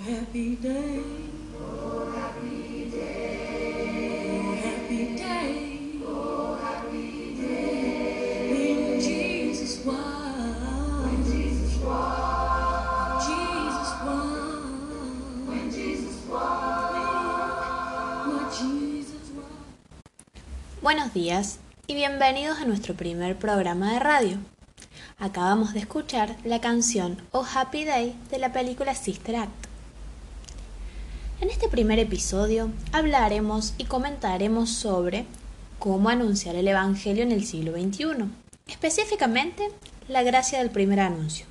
happy day. Oh, happy day. Oh, happy day. Oh, happy day. When Jesus was. When Jesus was. Jesus was. When Jesus was. When Jesus was. Buenos días y bienvenidos a nuestro primer programa de radio. Acabamos de escuchar la canción Oh Happy Day de la película Sister Act. En este primer episodio hablaremos y comentaremos sobre cómo anunciar el Evangelio en el siglo XXI, específicamente la gracia del primer anuncio.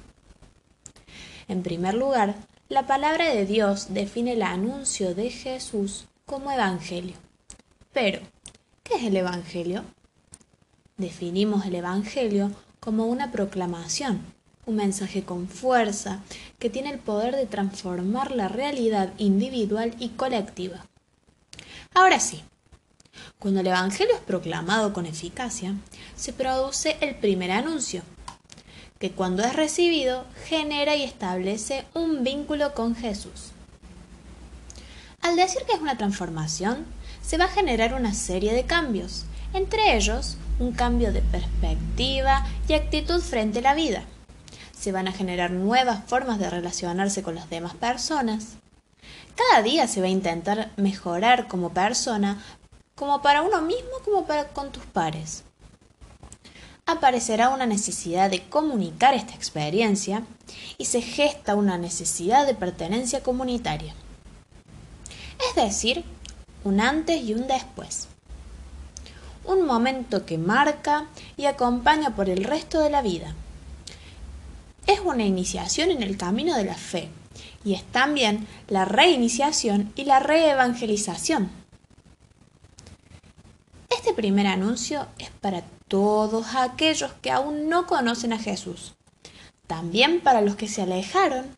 En primer lugar, la palabra de Dios define el anuncio de Jesús como Evangelio. Pero, ¿qué es el Evangelio? Definimos el Evangelio como una proclamación, un mensaje con fuerza que tiene el poder de transformar la realidad individual y colectiva. Ahora sí, cuando el Evangelio es proclamado con eficacia, se produce el primer anuncio, que cuando es recibido genera y establece un vínculo con Jesús. Al decir que es una transformación, se va a generar una serie de cambios, entre ellos un cambio de perspectiva y actitud frente a la vida. Se van a generar nuevas formas de relacionarse con las demás personas. Cada día se va a intentar mejorar como persona, como para uno mismo como para con tus pares. Aparecerá una necesidad de comunicar esta experiencia y se gesta una necesidad de pertenencia comunitaria. Es decir, un antes y un después un momento que marca y acompaña por el resto de la vida. Es una iniciación en el camino de la fe y es también la reiniciación y la reevangelización. Este primer anuncio es para todos aquellos que aún no conocen a Jesús, también para los que se alejaron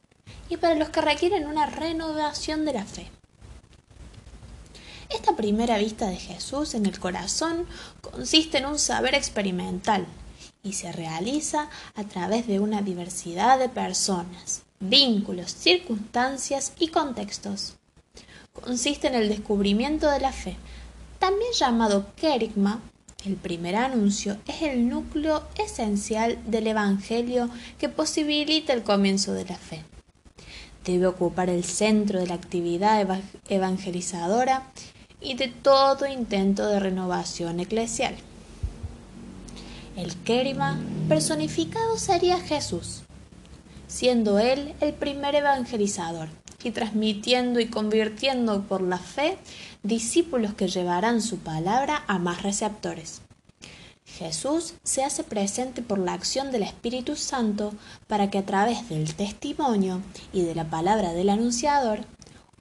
y para los que requieren una renovación de la fe. Esta primera vista de Jesús en el corazón consiste en un saber experimental y se realiza a través de una diversidad de personas, vínculos, circunstancias y contextos. Consiste en el descubrimiento de la fe, también llamado kerigma. El primer anuncio es el núcleo esencial del Evangelio que posibilita el comienzo de la fe. Debe ocupar el centro de la actividad evangelizadora y de todo intento de renovación eclesial. El Kerima personificado sería Jesús, siendo él el primer evangelizador y transmitiendo y convirtiendo por la fe discípulos que llevarán su palabra a más receptores. Jesús se hace presente por la acción del Espíritu Santo para que a través del testimonio y de la palabra del anunciador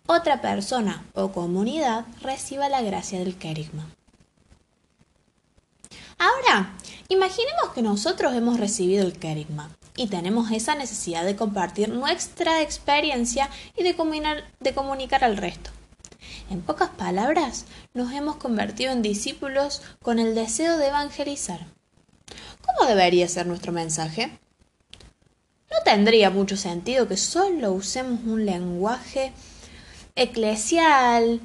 otra persona o comunidad reciba la gracia del querigma. Ahora, imaginemos que nosotros hemos recibido el querigma y tenemos esa necesidad de compartir nuestra experiencia y de de comunicar al resto. En pocas palabras, nos hemos convertido en discípulos con el deseo de evangelizar. ¿Cómo debería ser nuestro mensaje? No tendría mucho sentido que solo usemos un lenguaje eclesial,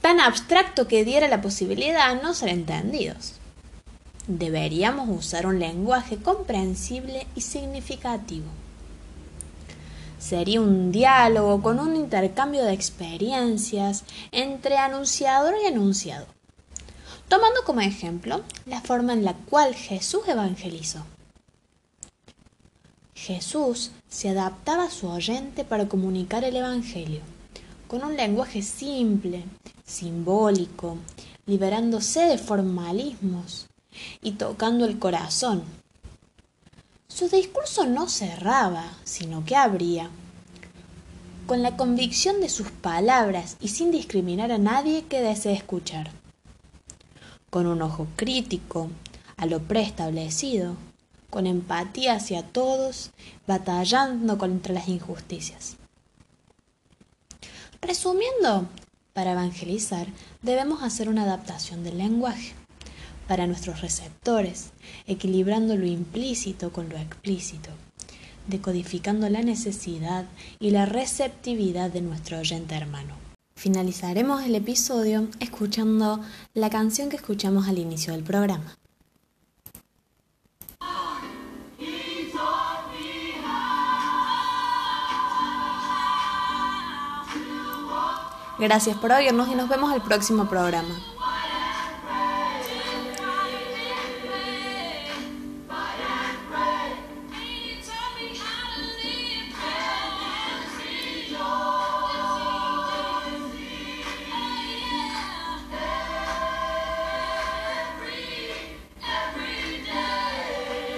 tan abstracto que diera la posibilidad de no ser entendidos. Deberíamos usar un lenguaje comprensible y significativo. Sería un diálogo con un intercambio de experiencias entre anunciador y anunciado, tomando como ejemplo la forma en la cual Jesús evangelizó. Jesús se adaptaba a su oyente para comunicar el Evangelio, con un lenguaje simple, simbólico, liberándose de formalismos y tocando el corazón. Su discurso no cerraba, sino que abría, con la convicción de sus palabras y sin discriminar a nadie que desee escuchar. Con un ojo crítico a lo preestablecido, con empatía hacia todos, batallando contra las injusticias. Resumiendo, para evangelizar debemos hacer una adaptación del lenguaje para nuestros receptores, equilibrando lo implícito con lo explícito, decodificando la necesidad y la receptividad de nuestro oyente hermano. Finalizaremos el episodio escuchando la canción que escuchamos al inicio del programa. Gracias por oírnos y nos vemos el próximo programa.